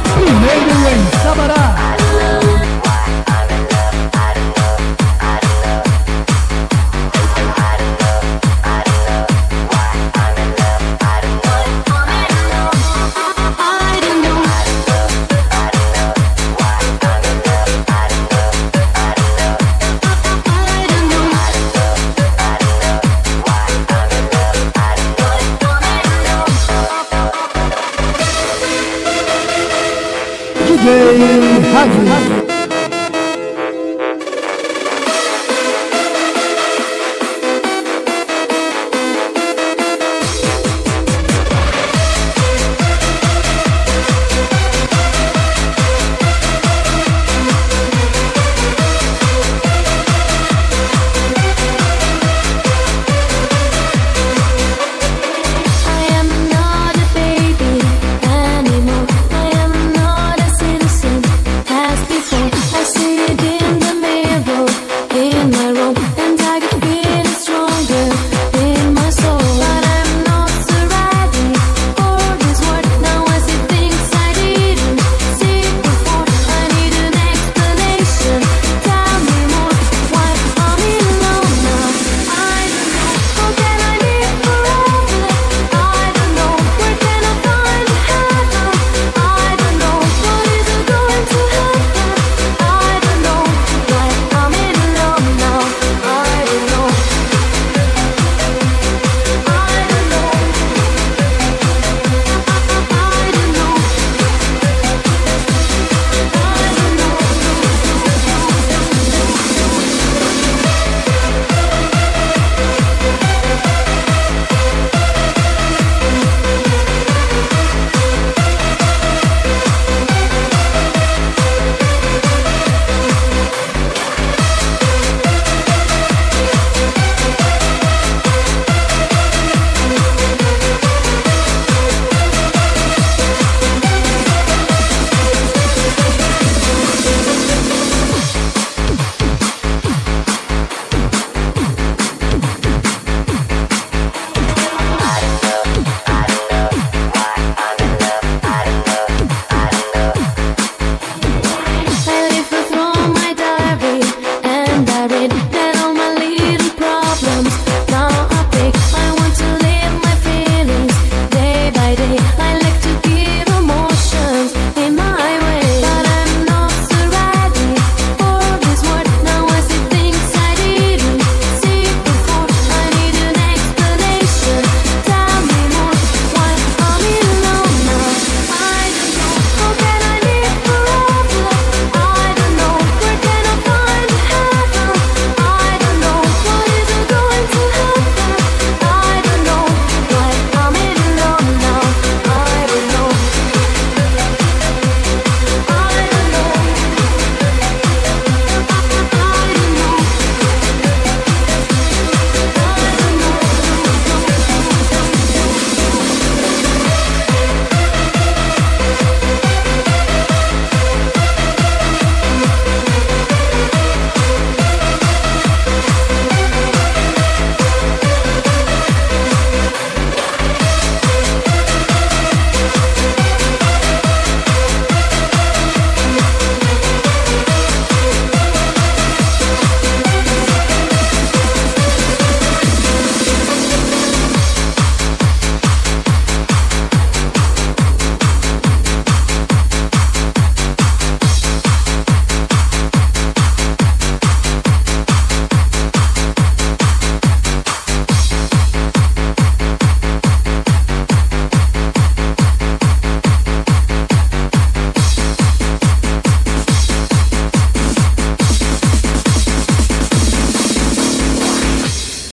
primeiro em Sabará. DJ Rádio.